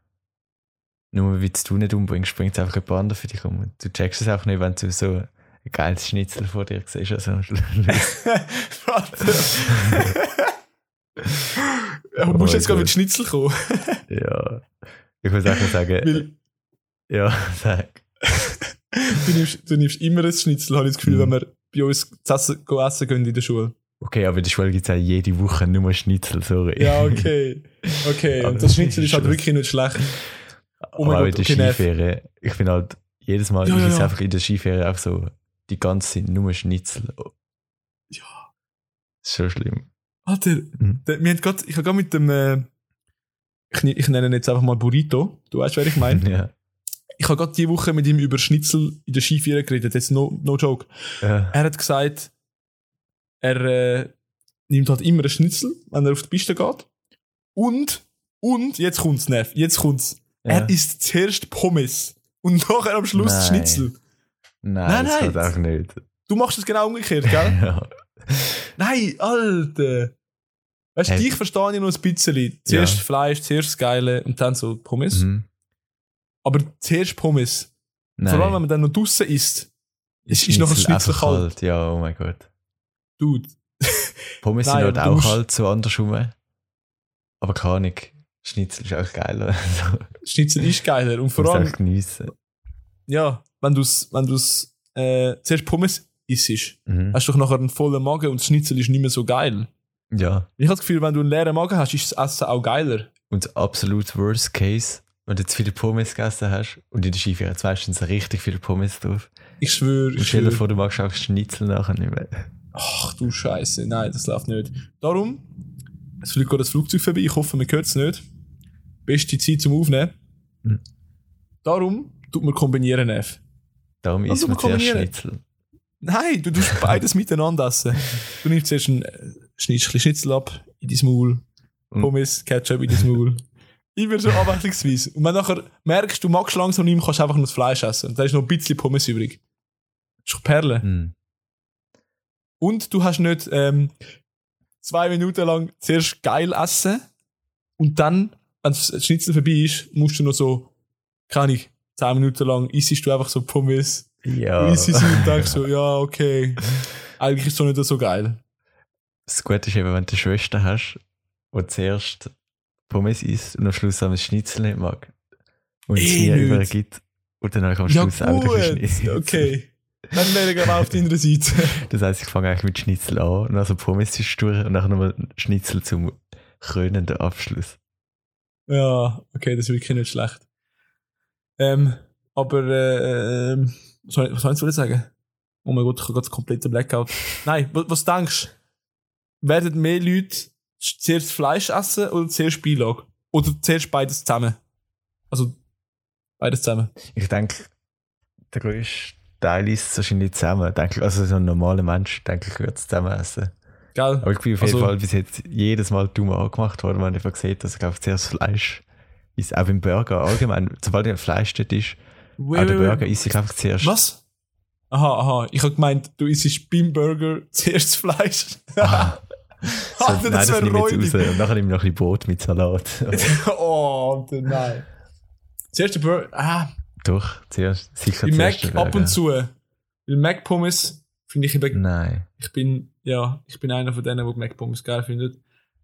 Nur weil du nicht umbringst, springt es einfach jemand anderes für dich um. Und Du checkst es auch nicht, wenn du so ein geiles Schnitzel vor dir siehst. Also, [LAUGHS]
Warte. ja, du musst
Oh
jetzt gerade
mein
mit Schnitzel kommen.
ja. Ich muss auch sagen,
Weil
ja, [LAUGHS] sag.
du, nimmst, du nimmst immer ein Schnitzel, habe ich das Gefühl,
Mhm.
wenn wir bei uns essen, go essen gehen in der Schule.
Okay, aber in der Schule gibt es auch jede Woche nur Schnitzel, sorry.
Ja, okay. Okay, [LAUGHS] und das Schnitzel ist halt wirklich nicht schlecht. Oh
aber
mein
auch
Gott,
in der
okay, Nerv.
Skiferien, ich bin halt jedes Mal,
Ja,
ich
ja,
einfach in der Skiferien auch so die ganze Zeit nur Schnitzel.
Ja.
Das ist schon schlimm.
Alter,
Mhm.
wir haben grad, ich habe gerade mit dem, äh, ich, ich nenne ihn jetzt einfach mal Burrito, du weißt, wer ich meine. [LAUGHS]
Ja.
ich habe gerade die Woche mit ihm über Schnitzel in der Skiferie geredet, jetzt no, no joke.
Ja.
Er hat gesagt, er äh, nimmt halt immer einen Schnitzel, wenn er auf die Piste geht. Und, und, jetzt kommt's, Neff, jetzt kommt's.
Ja.
Er isst zuerst Pommes und nachher am Schluss
Nein.
Schnitzel.
Nein,
Nein,
das
nein.
geht auch nicht.
Du machst es genau umgekehrt, gell? [LAUGHS]
ja.
Nein, Alter. Weißt du,
Hey.
dich verstehe ich noch ein bisschen. Zuerst
Ja.
Fleisch, zuerst das Geile und dann so Pommes.
Mhm.
Aber zuerst Pommes.
Nein.
Vor allem, wenn man dann noch draussen isst. Es ist noch ein Schnitzel
einfach
kalt.
Ja, oh mein Gott.
Dude.
Pommes [LAUGHS]
Nein,
sind halt auch
musst-
kalt, so andersrum. Aber keine Ahnung. Schnitzel ist auch geiler. [LAUGHS] Also,
Schnitzel ist geiler. Und vor allem,
geniessen.
ja, wenn du es wenn du's, äh, zuerst Pommes isst,
Mhm.
hast du doch nachher einen vollen Magen und das Schnitzel ist nicht mehr so geil.
Ja.
Ich habe das Gefühl, wenn du einen leeren Magen hast, ist das Essen auch geiler.
Und absolut worst case, wenn du zu viele Pommes gegessen hast und in der Skiferie jetzt weißt, sind richtig viele Pommes drauf.
Ich schwöre,
Und
ich
stell dir vor, du magst auch Schnitzel nachher nicht mehr.
Ach du Scheiße, nein, das läuft nicht. Darum, es fliegt gerade das Flugzeug vorbei, ich hoffe, man hört es nicht. Beste Zeit zum Aufnehmen.
Mhm.
Darum tut man kombinieren, F.
Darum
Also,
isst man zuerst. Schnitzel.
Nein, du tust beides [LAUGHS] miteinander essen. Du nimmst zuerst ein äh, Schnitzchen Schnitzel ab, in dein Maul,
Mhm.
Pommes, Ketchup in dein Maul. [LAUGHS] Immer so abwechslungsweise. Und wenn du nachher merkst, du magst langsam nicht mehr, kannst du einfach nur das Fleisch essen. Und da ist noch ein bisschen Pommes übrig. Das ist Perle.
Mhm.
Und du hast nicht, ähm, zwei Minuten lang zuerst geil essen und dann, wenn das Schnitzel vorbei ist, musst du noch so, keine Ahnung, zehn Minuten lang isst du einfach so Pommes.
Ja.
Du isst und denkst so, ja, okay. Eigentlich ist es doch nicht so geil.
Das Gute ist eben, wenn du eine Schwester hast, die zuerst Pommes isst und am Schluss am Schnitzel nicht mag. Und es
Eh nicht.
übergibt. Und dann habe ich am
Ja,
Schluss auch wieder. Schnitzel.
Okay. Dann wäre ich aber auf deiner Seite. [LAUGHS]
Das heisst, ich fange eigentlich mit Schnitzel an und also Pommes ist durch und dann nochmal Schnitzel zum krönenden Abschluss.
Ja, okay, das ist wirklich nicht schlecht. Ähm, aber, äh, ähm, was soll ich, was soll ich jetzt sagen? Oh mein Gott, ich habe gerade komplette Blackout. [LAUGHS] Nein, was, was denkst du? Werden mehr Leute zuerst Fleisch essen oder zuerst Beilage? Oder zuerst beides zusammen? Also, beides zusammen.
Ich denke, der grösste Teil ist wahrscheinlich zusammen. Denke, also so ein normaler Mensch, denke ich, würde es zusammen essen.
Gell?
Aber ich bin auf jeden
Also-
Fall bis jetzt jedes Mal dumm angemacht worden, wenn ich einfach sehe, dass ich glaube, zuerst Fleisch ist. Auch beim Burger allgemein. Sobald ein Fleisch dort ist,
Wait,
auch der
wait.
Burger isst ich einfach zuerst.
Was? Aha, aha. Ich habe gemeint, du isst beim Burger zuerst [LAUGHS] das Fleisch.
So,
Alter,
nein,
das
das
wäre
nehme ich jetzt raus. Und nachher nehme ich noch ein bisschen Brot mit Salat. [LAUGHS]
oh, nein. Zuerst der Burger. Ah,
Doch, zuerst. Sicher
Im
zuerst
Mac ab und zu. Weil Mac Pommes finde ich eben,
Nein.
ich bin, ja, ich bin einer von denen, die Mac Pommes geil findet.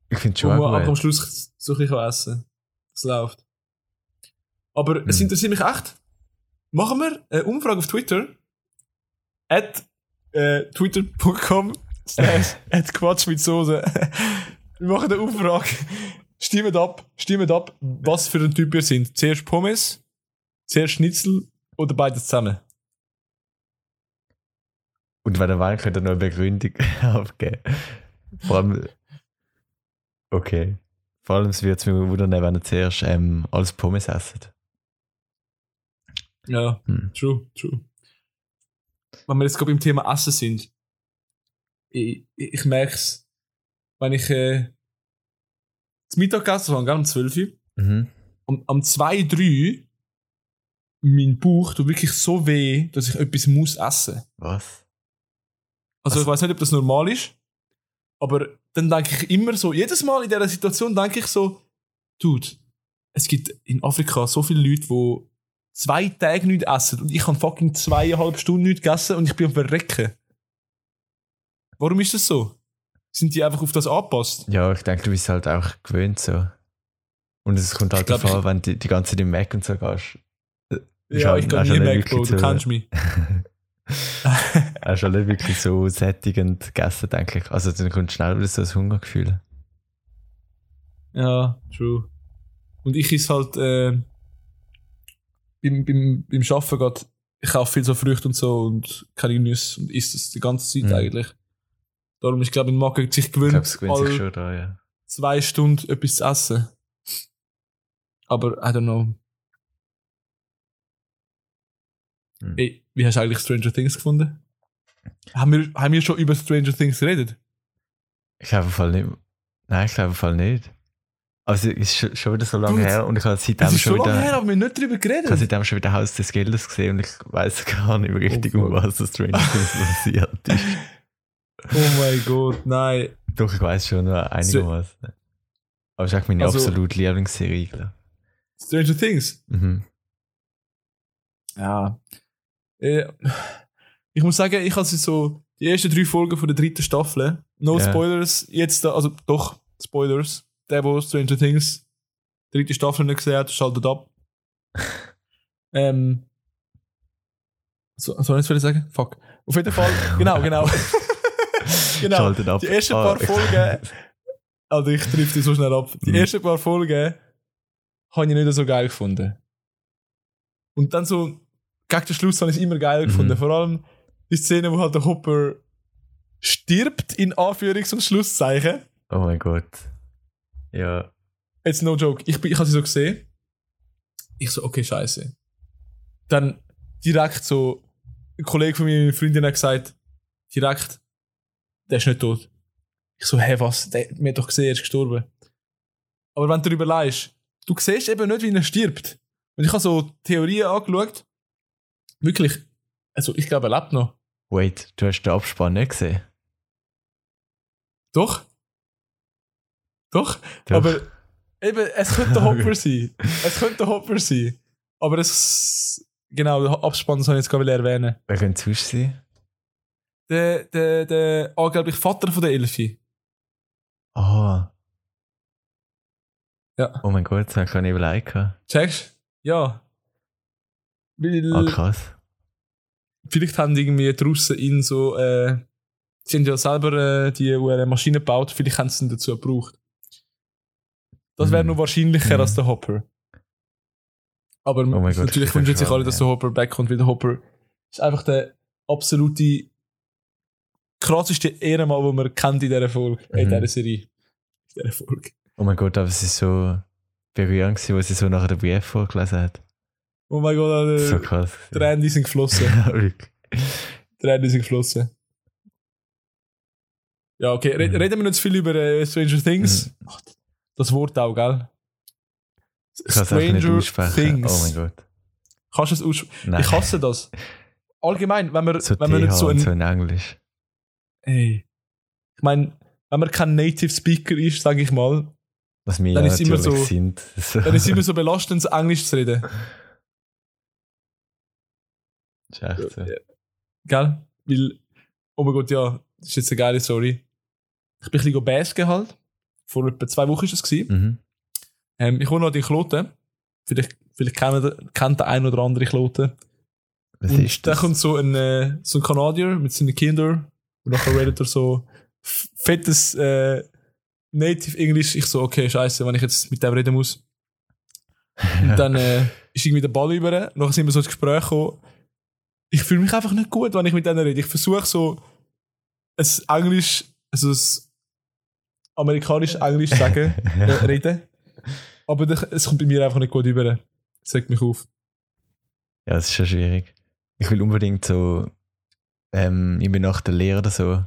Ich finde schon
auch am. Schluss so ein essen. Das läuft. Aber es
Hm.
interessiert mich echt. Machen wir eine Umfrage auf Twitter. At äh, twitter.com slash [LAUGHS] at Quatsch mit Soße. wir machen eine Umfrage. Stimmt ab, stimmt ab, was für ein Typ ihr sind. Zuerst Pommes, zuerst Schnitzel oder beides zusammen.
Und wenn ihr wollt, könnt ihr noch eine Begründung [LAUGHS] abgeben. Vor allem. Okay. Vor allem würde es mich wundern, wenn ihr zuerst ähm, alles Pommes esst.
Ja,
Hm.
true, true. Wenn wir jetzt gerade beim Thema Essen sind, ich, ich, ich merke es, wenn ich äh, zum Mittagessen gell, um 12 Uhr,
Mhm.
am, am 2, 3, mein Bauch tut wirklich so weh, dass ich etwas muss essen.
Was?
Also
Was?
ich weiß nicht, ob das normal ist, aber dann denke ich immer so, jedes Mal in dieser Situation denke ich so, Dude, es gibt in Afrika so viele Leute, die zwei Tage nichts essen und ich habe fucking zweieinhalb Stunden nichts gegessen und ich bin am Verrecken. Warum ist das so? Sind die einfach auf das angepasst?
Ja, ich denke, du bist halt auch gewöhnt so. Und es kommt halt
glaub,
davon, wenn du die ganze Zeit im Mac und so gehst.
Ja, ich
schon
nie
nicht
Mac, Bro, du kennst mich. [LAUGHS] [LAUGHS]
Hast du nicht wirklich so sättigend gegessen, denke ich. Also dann kommt schnell wieder so ein Hungergefühl.
Ja, true. Und ich is halt äh, beim, beim, beim Arbeiten grad, ich kaufe viel so Früchte und so und keine Nüsse und isst das die ganze Zeit
Mhm.
eigentlich. Darum ist, glaube ich, mein Magen sich
Ich glaube,
gewöhnt,
es gewöhnt sich
alle
schon da, ja.
zwei Stunden etwas zu essen. Aber, I don't know.
Hm.
Ey, wie hast du eigentlich Stranger Things gefunden? Haben wir, haben wir schon über Stranger Things geredet?
Ich glaube Fall nicht. Nein, ich glaube Fall nicht. Also es ist schon- wieder so lange
Dude,
her und ich habe
Es
seitdem
ist
schon
schon lange her,
wieder.
aber wir nicht darüber
Ich habe
geredet.
seitdem schon wieder Haus des Geldes gesehen und ich weiß gar nicht mehr richtig,
Oh,
um was das Stranger Things [LAUGHS] passiert ist.
Oh mein Gott, nein.
Doch, ich weiß schon nur einigermaßen. Aber es ist auch meine
Also-
absolute Lieblingsserie, glaube
Stranger Things.
Mhm.
Ja. Äh, ich muss sagen, ich habe so die ersten drei Folgen von der dritten Staffel. No
Ja.
Spoilers. Jetzt, da, also doch, Spoilers. Der, der Stranger Things dritte Staffel nicht gesehen hat, schaltet ab. [LAUGHS] ähm. So, soll ich jetzt wieder sagen? Fuck. Auf jeden Fall, [LAUGHS] genau, genau. [LAUGHS] genau.
Schaltet ab.
Die ersten
Ah,
paar
ich-
Folgen. Also ich triff dich so schnell ab. Die
Mhm.
ersten paar Folgen habe ich nicht so geil gefunden. Und dann so, gegen den Schluss habe ich es immer geil
Mhm.
gefunden. Vor allem die Szene, wo halt der Hopper stirbt, in Anführungs- und Schlusszeichen.
Oh mein Gott. Ja.
Jetzt no joke. Ich, ich habe sie so gesehen. Ich so, okay, scheiße. Dann direkt so, ein Kollege von mir, meine Freundin hat gesagt, direkt, der ist nicht tot. Ich so, hä, was? Der, mir hat doch gesehen, er ist gestorben. Aber wenn du darüber leist, du siehst eben nicht, wie er stirbt. Und ich habe so Theorien angeschaut. Wirklich, also ich glaube, er lebt noch.
Wait, du hast den Abspann nicht gesehen?
Doch? Doch,
Doch.
aber eben, es könnte [LAUGHS] Hopper sein. Es könnte Hopper sein. Aber es, genau, den Abspann soll ich jetzt gerade erwähnen.
Wer könnte es sonst sein?
Der, der, der angeblich Vater von der Elfi.
Ah.
Ja.
Oh mein Gott, das habe ich gar nicht überlegt.
Checkst? Ja. Weil,
Ah, krass.
vielleicht haben die irgendwie draussen in so, äh, sie haben ja selber äh, die äh, Maschine gebaut, vielleicht haben sie ihn dazu gebraucht. Das wäre
Mhm.
noch wahrscheinlicher
Mhm.
als der Hopper. Aber
Oh Gott,
natürlich
ist
wünschen sich alle, dass der Hopper wegkommt, weil der Hopper ist einfach der absolute krasseste Ehrenmann, den man kennt in dieser Folge, äh, in
Mhm.
dieser Serie. In dieser Folge.
Oh mein Gott, aber es ist so berührend wo sie so nachher den Brief vorgelesen hat.
Oh mein Gott, Alter.
So krass.
Tränen sind geflossen. [LAUGHS]
Ja, wirklich.
Tränen sind geflossen. Ja, okay. Red,
Mhm.
Reden wir nicht zu viel über äh, Stranger Things. Ach, Das Wort auch, gell?
Ich nicht aussprechen. Oh mein Gott.
Kannst du es aussprechen?
Nein.
Ich hasse das. Allgemein, wenn man,
so
wenn man nicht so ein.
so in Englisch.
Ey. Ich meine, wenn man kein Native Speaker ist, sage ich mal,
Was wir
Dann
ja
ist immer so-
sind.
Dann ist es [LAUGHS] immer so belastend, Englisch zu reden.
Ist echt so.
Gell? Weil, oh mein Gott, ja, das ist jetzt eine geile Story. Ich bin ein bisschen basken halt. Vor etwa zwei Wochen war das. Gewesen.
Mhm.
Ähm, ich wohne noch in Kloten. Vielleicht, vielleicht kennt, kennt der ein oder andere Kloten.
Was
und
ist
da
das?
kommt so ein, äh, so ein Kanadier mit seinen Kindern und nachher redet er so fettes äh, Native English. Ich so, okay, scheiße, wenn ich jetzt mit dem reden muss. Und [LAUGHS] dann äh, ist irgendwie der Ball über. Nachher sind wir so ins Gespräch gekommen. Ich fühle mich einfach nicht gut, wenn ich mit denen rede. Ich versuche so ein Englisch, also ein amerikanisch Englisch sagen, äh, [LAUGHS] reden. Aber es kommt bei mir einfach nicht gut über. Das regt mich auf.
Ja, das ist schon schwierig. Ich will unbedingt so, ähm, ich bin nach der Lehre oder so,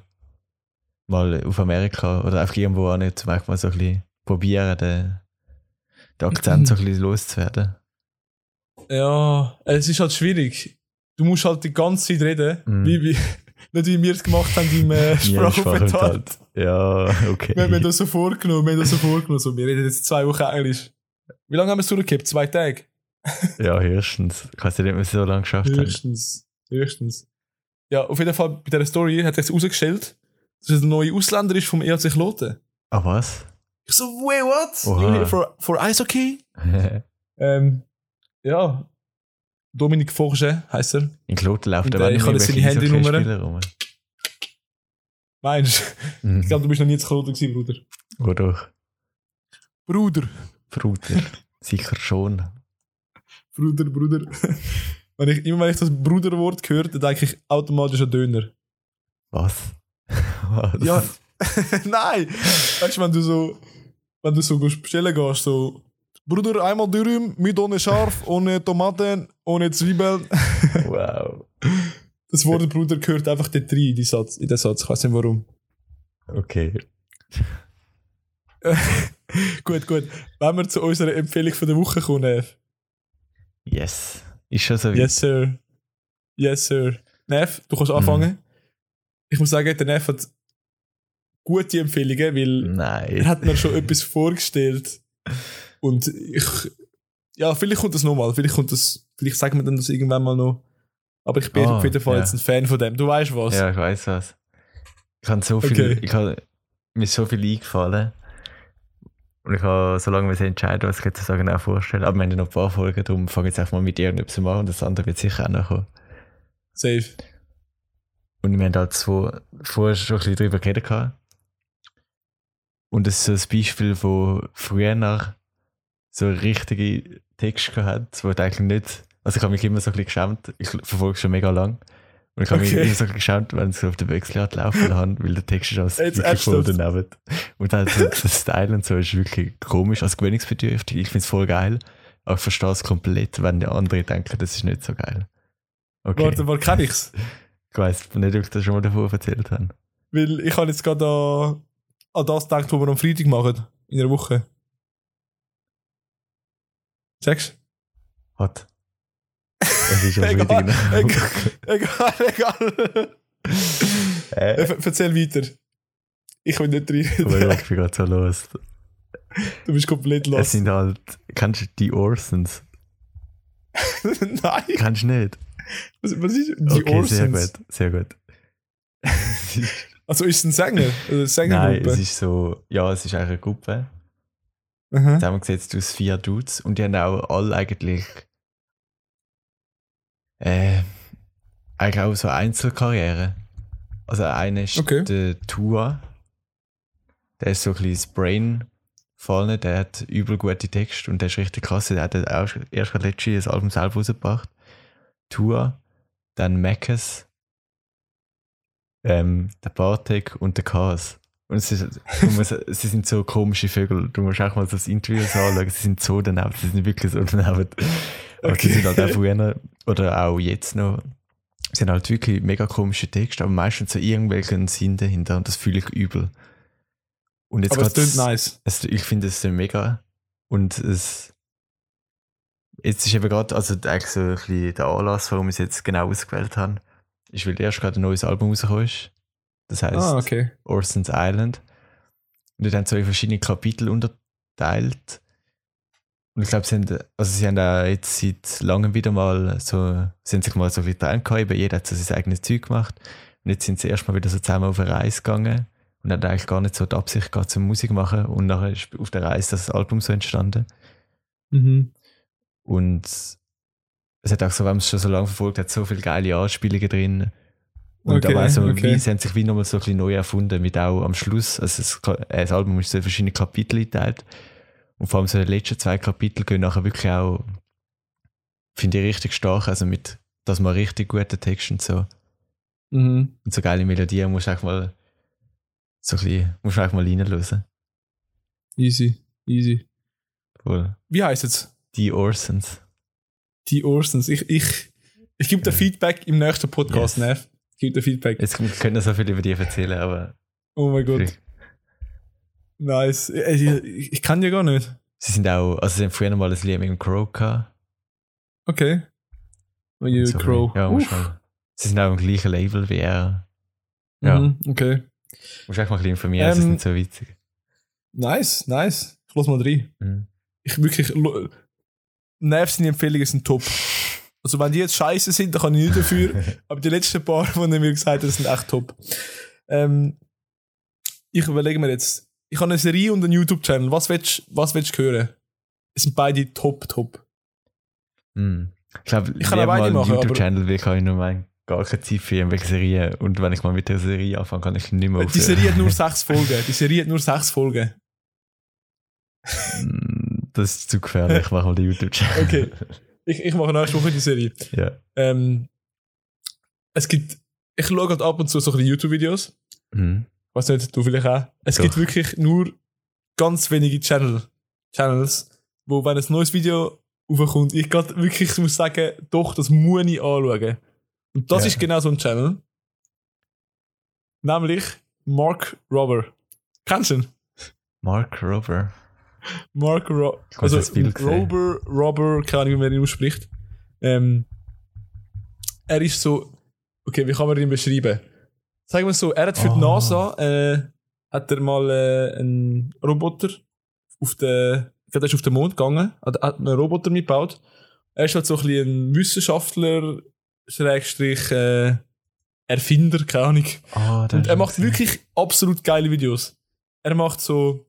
mal auf Amerika oder einfach irgendwo an, zum Beispiel mal so ein bisschen probieren, den, den Akzent so ein bisschen [LAUGHS] loszuwerden.
Ja, es ist halt schwierig. Du musst halt die ganze Zeit reden,
Mhm.
wie, wie, [LAUGHS] nicht wie wir es gemacht haben im äh, Sprachaufenthalt.
Sprachaufenthalt. Ja, okay.
Wir haben das so vorgenommen, wir haben das so vorgenommen. So, wir reden jetzt zwei Wochen Englisch. Wie lange haben wir es durchgehabt? Zwei Tage? [LAUGHS]
ja, höchstens. Ich weiß nicht, ob wir es so lange geschafft haben.
Höchstens. Höchstens. Ja, auf jeden Fall bei dieser Story hat sich herausgestellt, dass er der neue Ausländer ist vom ERC Kloten.
Ah, was?
Ich so, wait, what?
Oha.
You here for, for Eishockey? [LAUGHS] Ähm, ja. Dominik Forge heisst er.
In Kloten läuft aber
äh, ich habe jetzt seine Handynummer. Meinst du?
Mhm. [LAUGHS]
Ich glaube, du bist noch nie zu Kloten gewesen, Bruder.
Doch.
Bruder.
Bruder. Sicher [LAUGHS] schon.
Bruder, Bruder. wenn [LAUGHS] ich, immer wenn ich das Bruderwort höre, dann denke ich automatisch an Döner.
Was? was?
Ja, nein! Weißt du, wenn du so, wenn du so bestellen gehst, so, Bruder, einmal Dürüm mit ohne Scharf, ohne Tomaten, ohne Zwiebeln. [LAUGHS]
Wow.
Das Wort Bruder gehört einfach dort rein, in, die Satz, in den Satz. Ich weiß nicht warum.
Okay. [LAUGHS]
gut, gut. Wenn wir zu unserer Empfehlung von der Woche kommen, Nev.
Yes. Ist schon so weit.
Yes, sir. Yes, sir. Nev, du kannst anfangen. Ich muss sagen, der Nev hat gute Empfehlungen, weil er
Nein.
hat mir schon etwas vorgestellt. [LAUGHS] Und ich. Ja, vielleicht kommt das nochmal. Vielleicht kommt das. Vielleicht sagen wir dann das irgendwann mal noch. Aber ich bin
Ah,
auf jeden Fall
ja.
jetzt ein Fan von dem. Du weißt was.
Ja, ich weiß was. Ich habe so viel,
Okay.
ich habe, mir so viel eingefallen. Und ich habe, solange wir es entscheiden, was ich jetzt so genau vorstellen. Aber wir haben ja noch ein paar Folgen, darum fange jetzt einfach mal mit irgendetwas an und das andere wird sicher auch noch kommen.
Safe.
Und wir haben halt zwei, vorher schon ein bisschen drüber geredet. gehabt. Und das ist so ein Beispiel, wo früher nach so richtige Texte hat, wo du eigentlich nicht. Also ich habe mich immer so ein bisschen geschämt. Ich verfolge schon mega lang. Und ich habe mich
Okay.
immer so geschämt, wenn ich so auf der Wechselart laufen habe, weil der Text ist alles
Jetzt
wirklich voll daneben. Und dann so, [LAUGHS] der Style und so ist wirklich komisch, also gewöhnungsbedürftig. Ich finde es voll geil. Aber ich verstehe es komplett, wenn die anderen denken, das ist nicht so geil. Okay.
Warte, wo kann ich's?
Ich weiß nicht, ob ich das schon mal davor erzählt habe.
Weil ich habe jetzt gerade an, an das gedacht, was wir am Freitag machen. In einer Woche.
Ist ja [LAUGHS] [LAUGHS]
Egal. Egal, egal.
Äh,
Äh, Erzähl weiter. Ich will nicht reden.
ich bin gerade so los.
Du bist komplett
Es
los.
sind halt, kennst du die Orsons? [LAUGHS]
Nein,
Kennst du nicht?
was, was ist die
okay, sehr
Orsons?
gut, sehr gut. Es ist-
Also ist es ein Sänger? Oder
Nein,
Sängergruppe?
es ist so, ja, es ist eigentlich eine Gruppe,
Aha.
zusammengesetzt aus vier Dudes und die haben auch alle eigentlich, äh, eigentlich auch so Einzelkarrieren. Also einer ist
Okay.
der Tua, der ist so ein bisschen Brain vorne, der hat übel gute Texte und der ist richtig krass, der hat auch erst gerade letztes Album selber rausgebracht. Tua, dann Mackes, ähm, der Bartek und der Chaos. Und es ist, musst, sie sind so komische Vögel. Du musst auch mal so das Interview so anschauen. Sie sind so daneben. Sie sind wirklich so daneben. Aber
Okay.
sie sind halt auch früher oder auch jetzt noch. Sie haben halt wirklich mega komische Texte, aber meistens so irgendwelchen Sinn dahinter und das fühle ich übel. Und jetzt
Aber es klingt nice.
es, ich finde es mega. Und es. Jetzt ist eben gerade, also eigentlich so ein bisschen der Anlass, warum ich es jetzt genau ausgewählt habe, ist, weil erst gerade ein neues Album rausgekommen ist. Das heißt
Ah, okay.
Orson's Island. Und die haben so in verschiedene Kapitel unterteilt. Und ich glaube, sie haben, also sie haben auch jetzt seit langem wieder mal so, haben sich mal so gehabt, eben jeder hat so sein eigenes Zeug gemacht. Und jetzt sind sie erstmal wieder so zusammen auf eine Reise gegangen und hatten eigentlich gar nicht so die Absicht gehabt zum Musik machen. Und nachher ist auf der Reise das Album so entstanden.
Mhm.
Und es hat auch so, wenn man es schon so lange verfolgt hat, so viele geile Anspielungen drin. Und
Okay,
aber auch so,
okay.
wie, sie haben sich wie nochmal so ein bisschen neu erfunden, mit auch am Schluss, also das, das Album ist so in verschiedene Kapitel geteilt. Und vor allem so die letzten zwei Kapitel gehen nachher wirklich auch, finde ich richtig stark, also mit, dass man richtig gute Texte und so,
Mhm.
und so geile Melodien musst du auch mal, so ein bisschen, musst du mal reinhören.
Easy, easy.
Voll.
Wie heißt es?
Die Orsons.
Die Orsons. Ich, ich, ich gebe dir
Ja.
Feedback im nächsten Podcast,
Yes.
Nev. Ich gebe dir Feedback.
Jetzt können so viel über die erzählen, aber
Oh mein Gott. Nice. Ich, ich, ich kann die gar nicht.
sie sind auch, also sie haben früher mal ein Lied mit dem Crow gehabt.
Okay. Oh, you
So
Crow.
Ja,
Uff.
musst mal. Sie sind auch im gleichen Label wie er. Ja.
Mhm, okay.
Musst auch mal ein bisschen informieren, sie
Ähm,
sind so witzig.
Nice, nice. Ich lass mal rein.
Mhm.
Ich wirklich. seine Empfehlungen sind top. Also, wenn die jetzt scheiße sind, dann kann ich nicht dafür. [LAUGHS] aber die letzten paar, die er mir gesagt hat, sind echt top. Ähm, ich überlege mir jetzt. Ich habe eine Serie und einen YouTube-Channel. Was willst du was willst du hören? Es sind beide top, top.
Mhm. Ich glaube,
Ich kann auch beide machen,
YouTube-Channel, weil ich nur mein gar keine Zeit für irgendwelche Serien. Und wenn ich mal mit der Serie anfange, kann ich nicht mehr
Die Serie hat nur [LAUGHS] sechs Folgen. Die Serie hat nur sechs Folgen.
Mm, Das ist zu gefährlich, ich mache mal den [LAUGHS] YouTube-Channel.
Okay. Ich, ich mache nächste Woche die Serie.
ja.
Ähm, es gibt, ich schaue halt ab und zu so ein YouTube-Videos.
Mhm.
Weiß nicht, du vielleicht auch. Es
Doch.
gibt wirklich nur ganz wenige Channel, Channels, wo, wenn ein neues Video aufkommt, ich grad wirklich muss sagen, doch, das muss ich anschauen. Und das
Ja.
ist genau so ein Channel. Nämlich Mark Robber. Kennst du ihn?
Mark Rober.
Mark Ro also
gesehen.
Robber, Robber, keine Ahnung, wie man ihn ausspricht. Ähm, er ist so, okay, wie kann man ihn beschreiben? Sagen wir so, er hat für die
Ah.
NASA, äh, hat er mal äh, einen Roboter auf den, ich glaube, er ist auf den Mond gegangen, hat, hat einen Roboter mitgebaut. Er ist halt so ein bisschen ein Wissenschaftler, Schrägstrich, äh, Erfinder, keine Ahnung.
Ah,
Und er macht wirklich absolut geile Videos. Er macht so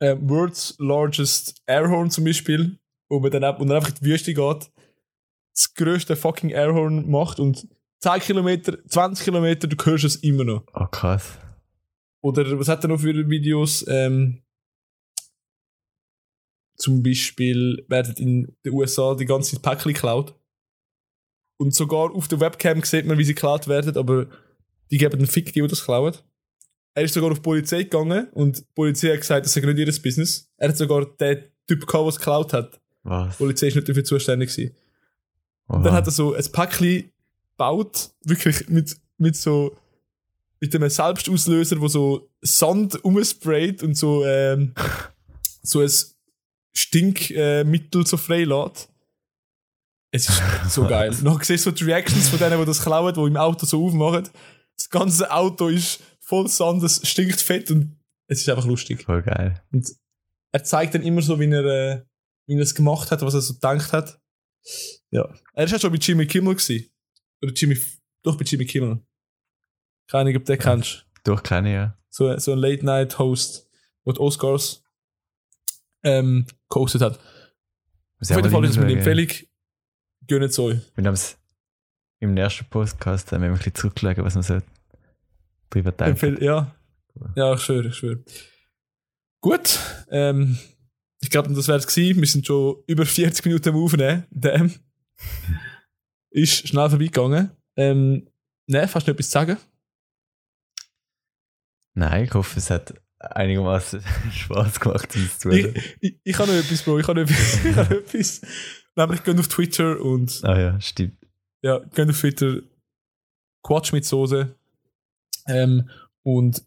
äh, World's Largest Airhorn zum Beispiel, wo man dann, ab- und dann einfach in die Wüste geht, das größte fucking Airhorn macht und 10 Kilometer, 20 Kilometer, du hörst es immer noch.
Oh, krass.
Oder was hat er noch für Videos? Ähm, zum Beispiel werden in den USA die ganze Zeit Päckchen geklaut. Und sogar auf der Webcam sieht man, wie sie geklaut werden, aber die geben den Fick, die, die das klauen. Er ist sogar auf die Polizei gegangen und die Polizei hat gesagt, das sei nicht ihr Business. Er hat sogar den Typ gehabt, der es geklaut hat.
Was?
Die Polizei ist nicht dafür zuständig gewesen. Und dann hat er so ein Päckchen gebaut, wirklich mit, mit so, mit einem Selbstauslöser, wo so Sand umsprayt und so, ähm, [LAUGHS] so ein Stinkmittel so frei lässt. Es ist so geil. [LAUGHS] Noch siehst du so die Reactions von denen, die das klauen, die im Auto so aufmachen. Das ganze Auto ist voll Sand, es stinkt fett und Es ist einfach lustig.
Voll geil.
Und er zeigt dann immer so, wie er, äh, wie er es gemacht hat, was er so gedacht hat. Ja. Er ist ja schon bei Jimmy Kimmel gewesen. Oder Jimmy, doch bei Jimmy Kimmel. Keine Ahnung, ob du den
Ja.
kennst.
Doch, kenne ich ja.
So, so ein Late-Night-Host, der die Oscars ähm, gehostet hat.
Muss
Auf jeden Fall ist es
reinschauen.
Empfehlung. Gönnt es euch.
Wir haben es im ersten Podcast haben wir ein bisschen zurückgelegt, was man so drüber denkt.
Empfehl ja. Ja, ich schwöre, ich schwöre. Gut. Ähm, ich glaube, das wäre es gewesen. Wir sind schon über 40 Minuten am Aufnehmen. Damn. Ist schnell vorbeigegangen. Ähm, ne, fast noch etwas zu sagen.
Nein, ich hoffe, es hat einigermaßen [LAUGHS] Spaß gemacht, uns zu hören.
Ich, ich, ich habe noch etwas, Bro. Ich habe noch etwas. [LAUGHS] ich habe noch etwas. Nämlich, geht auf Twitter und
Ah ja, stimmt.
ja, geht auf Twitter, Quatsch mit Soße ähm, und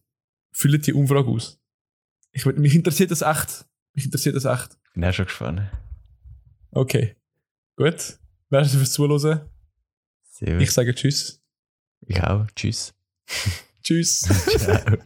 füllt die Umfrage aus. Ich, mich interessiert das echt. Mich interessiert das echt.
Bin auch schon gespannt.
Okay. Gut. Merci fürs Zuhören.
Sehr
Ich sage Tschüss.
ich auch. Tschüss.
Tschüss. [LAUGHS]
Ciao.